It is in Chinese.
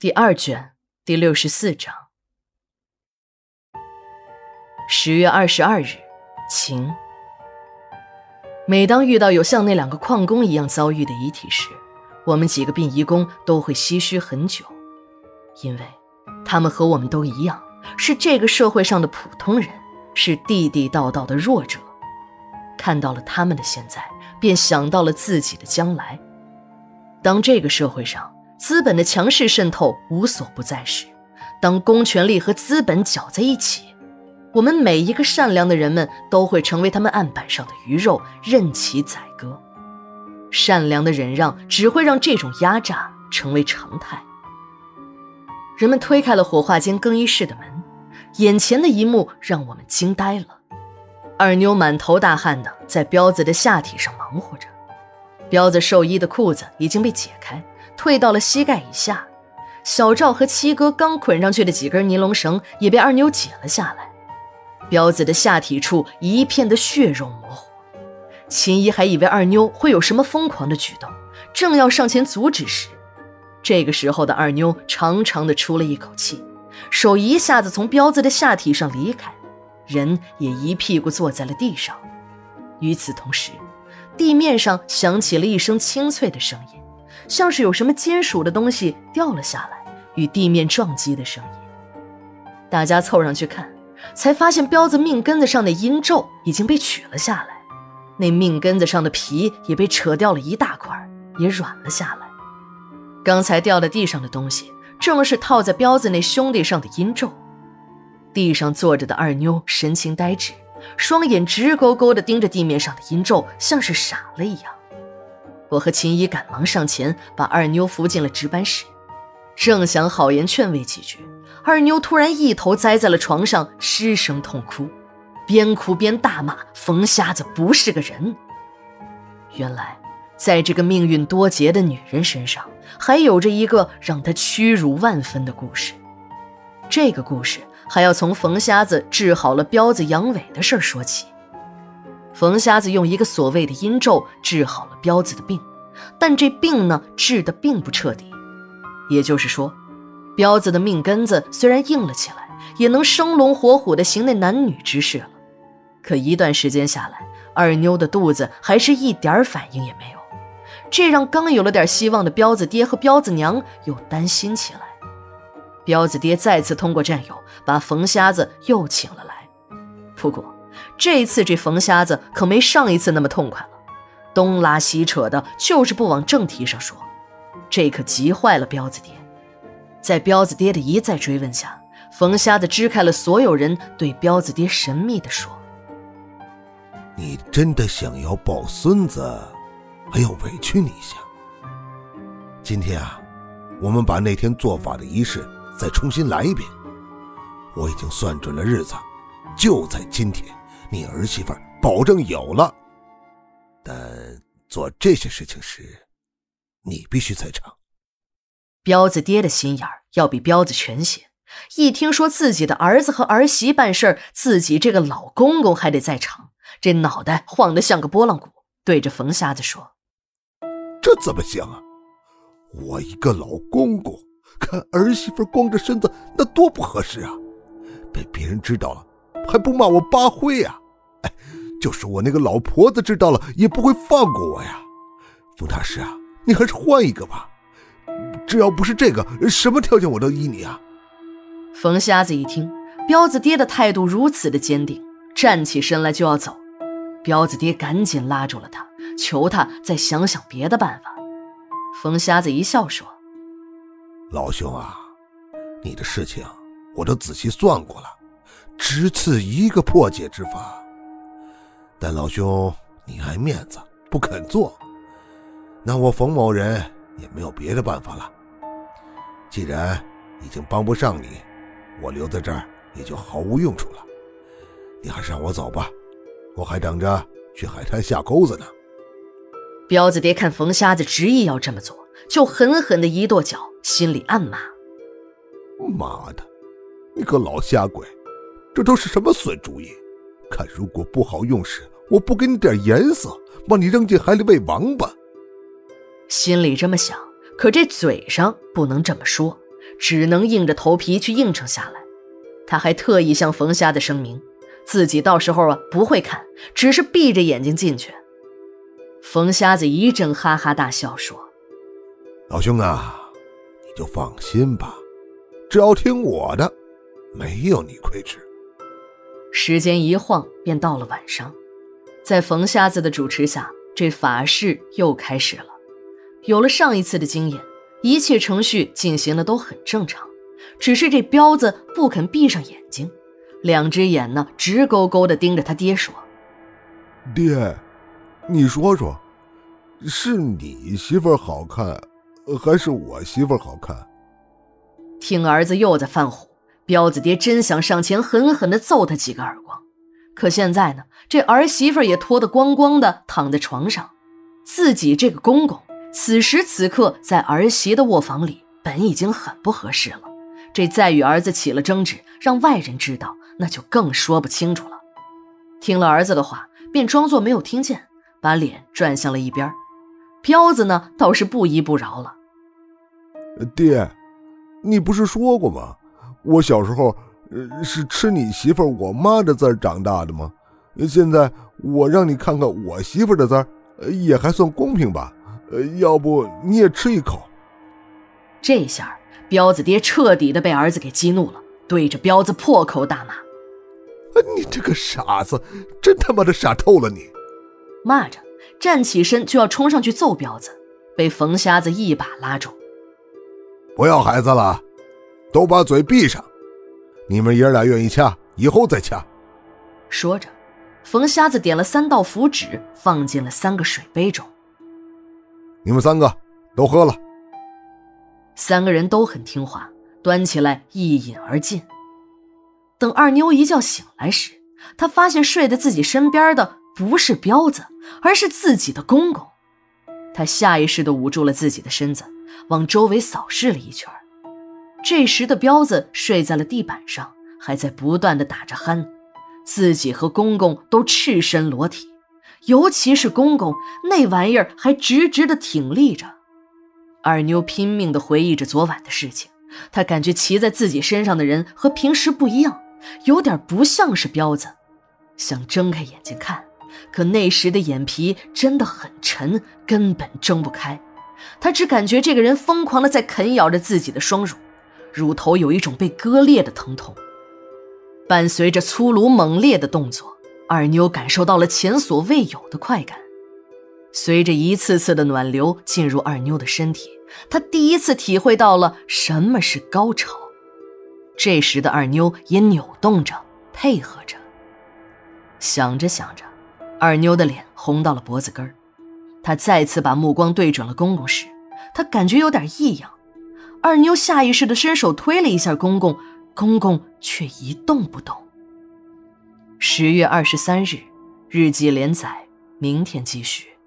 第二卷第六十四章。十月二十二日，晴。每当遇到有像那两个矿工一样遭遇的遗体时，我们几个殡仪工都会唏嘘很久，因为他们和我们都一样，是这个社会上的普通人，是地地道道的弱者。看到了他们的现在，便想到了自己的将来。当这个社会上资本的强势渗透无所不在时，当公权力和资本搅在一起。我们每一个善良的人们都会成为他们案板上的鱼肉，任其宰割。善良的忍让只会让这种压榨成为常态。人们推开了火化间更衣室的门，眼前的一幕让我们惊呆了。二妞满头大汗的在彪子的下体上忙活着，彪子寿衣的裤子已经被解开，退到了膝盖以下。小赵和七哥刚捆上去的几根尼龙绳也被二妞解了下来。彪子的下体处一片的血肉模糊，秦一还以为二妞会有什么疯狂的举动，正要上前阻止时，这个时候的二妞长长的出了一口气，手一下子从彪子的下体上离开，人也一屁股坐在了地上。与此同时，地面上响起了一声清脆的声音，像是有什么金属的东西掉了下来，与地面撞击的声音。大家凑上去看。才发现彪子命根子上的阴咒已经被取了下来，那命根子上的皮也被扯掉了一大块，也软了下来。刚才掉在地上的东西，正是套在彪子那兄弟上的阴咒。地上坐着的二妞神情呆滞，双眼直勾勾地盯着地面上的阴咒，像是傻了一样。我和秦姨赶忙上前，把二妞扶进了值班室，正想好言劝慰几句。二妞突然一头栽在了床上，失声痛哭，边哭边大骂冯瞎子不是个人。原来，在这个命运多劫的女人身上，还有着一个让她屈辱万分的故事。这个故事还要从冯瞎子治好了彪子阳痿的事说起。冯瞎子用一个所谓的阴咒治好了彪子的病，但这病呢，治的并不彻底，也就是说。彪子的命根子虽然硬了起来，也能生龙活虎的行那男女之事了。可一段时间下来，二妞的肚子还是一点反应也没有，这让刚有了点希望的彪子爹和彪子娘又担心起来。彪子爹再次通过战友把冯瞎子又请了来，不过这次这冯瞎子可没上一次那么痛快了，东拉西扯的，就是不往正题上说，这可急坏了彪子爹。在彪子爹的一再追问下，冯瞎子支开了所有人，对彪子爹神秘地说：“你真的想要抱孙子，还要委屈你一下。今天啊，我们把那天做法的仪式再重新来一遍。我已经算准了日子，就在今天，你儿媳妇保证有了。但做这些事情时，你必须在场。”彪子爹的心眼儿要比彪子全些，一听说自己的儿子和儿媳办事儿，自己这个老公公还得在场，这脑袋晃得像个拨浪鼓，对着冯瞎子说：“这怎么行啊？我一个老公公看儿媳妇光着身子，那多不合适啊！被别人知道了，还不骂我八灰呀？哎，就是我那个老婆子知道了，也不会放过我呀！冯大师啊，你还是换一个吧。”只要不是这个，什么条件我都依你啊！冯瞎子一听，彪子爹的态度如此的坚定，站起身来就要走。彪子爹赶紧拉住了他，求他再想想别的办法。冯瞎子一笑说：“老兄啊，你的事情我都仔细算过了，只此一个破解之法。但老兄你爱面子，不肯做，那我冯某人……”也没有别的办法了。既然已经帮不上你，我留在这儿也就毫无用处了。你还是让我走吧，我还等着去海滩下钩子呢。彪子爹看冯瞎子执意要这么做，就狠狠的一跺脚，心里暗骂：“妈的，你个老瞎鬼，这都是什么损主意？看如果不好用时，我不给你点颜色，把你扔进海里喂王八。”心里这么想，可这嘴上不能这么说，只能硬着头皮去应承下来。他还特意向冯瞎子声明，自己到时候啊不会看，只是闭着眼睛进去。冯瞎子一阵哈哈大笑，说：“老兄啊，你就放心吧，只要听我的，没有你亏吃。”时间一晃，便到了晚上，在冯瞎子的主持下，这法事又开始了。有了上一次的经验，一切程序进行的都很正常。只是这彪子不肯闭上眼睛，两只眼呢直勾勾的盯着他爹说：“爹，你说说，是你媳妇好看，还是我媳妇好看？”听儿子又在犯虎，彪子爹真想上前狠狠的揍他几个耳光。可现在呢，这儿媳妇也脱得光光的躺在床上，自己这个公公此时此刻在儿媳的卧房里，本已经很不合适了。这再与儿子起了争执，让外人知道，那就更说不清楚了。听了儿子的话，便装作没有听见，把脸转向了一边。彪子呢，倒是不依不饶了。爹，你不是说过吗？我小时候，呃，是吃你媳妇我妈的字长大的吗？现在我让你看看我媳妇的字也还算公平吧？呃，要不你也吃一口？这下。彪子爹彻底的被儿子给激怒了，对着彪子破口大骂：“你这个傻子，真他妈的傻透了！”你骂着站起身就要冲上去揍彪子，被冯瞎子一把拉住：“不要孩子了，都把嘴闭上！你们爷俩愿意掐，以后再掐。”说着，冯瞎子点了三道符纸，放进了三个水杯中。你们三个都喝了。三个人都很听话，端起来一饮而尽。等二妞一觉醒来时，她发现睡在自己身边的不是彪子，而是自己的公公。她下意识地捂住了自己的身子，往周围扫视了一圈。这时的彪子睡在了地板上，还在不断的打着鼾。自己和公公都赤身裸体，尤其是公公那玩意儿还直直的挺立着。二妞拼命的回忆着昨晚的事情，她感觉骑在自己身上的人和平时不一样，有点不像是彪子。想睁开眼睛看，可那时的眼皮真的很沉，根本睁不开。她只感觉这个人疯狂的在啃咬着自己的双乳，乳头有一种被割裂的疼痛。伴随着粗鲁猛烈的动作，二妞感受到了前所未有的快感。随着一次次的暖流进入二妞的身体。她第一次体会到了什么是高潮，这时的二妞也扭动着，配合着。想着想着，二妞的脸红到了脖子根儿。她再次把目光对准了公公时，她感觉有点异样。二妞下意识的伸手推了一下公公，公公却一动不动。十月二十三日，日记连载，明天继续。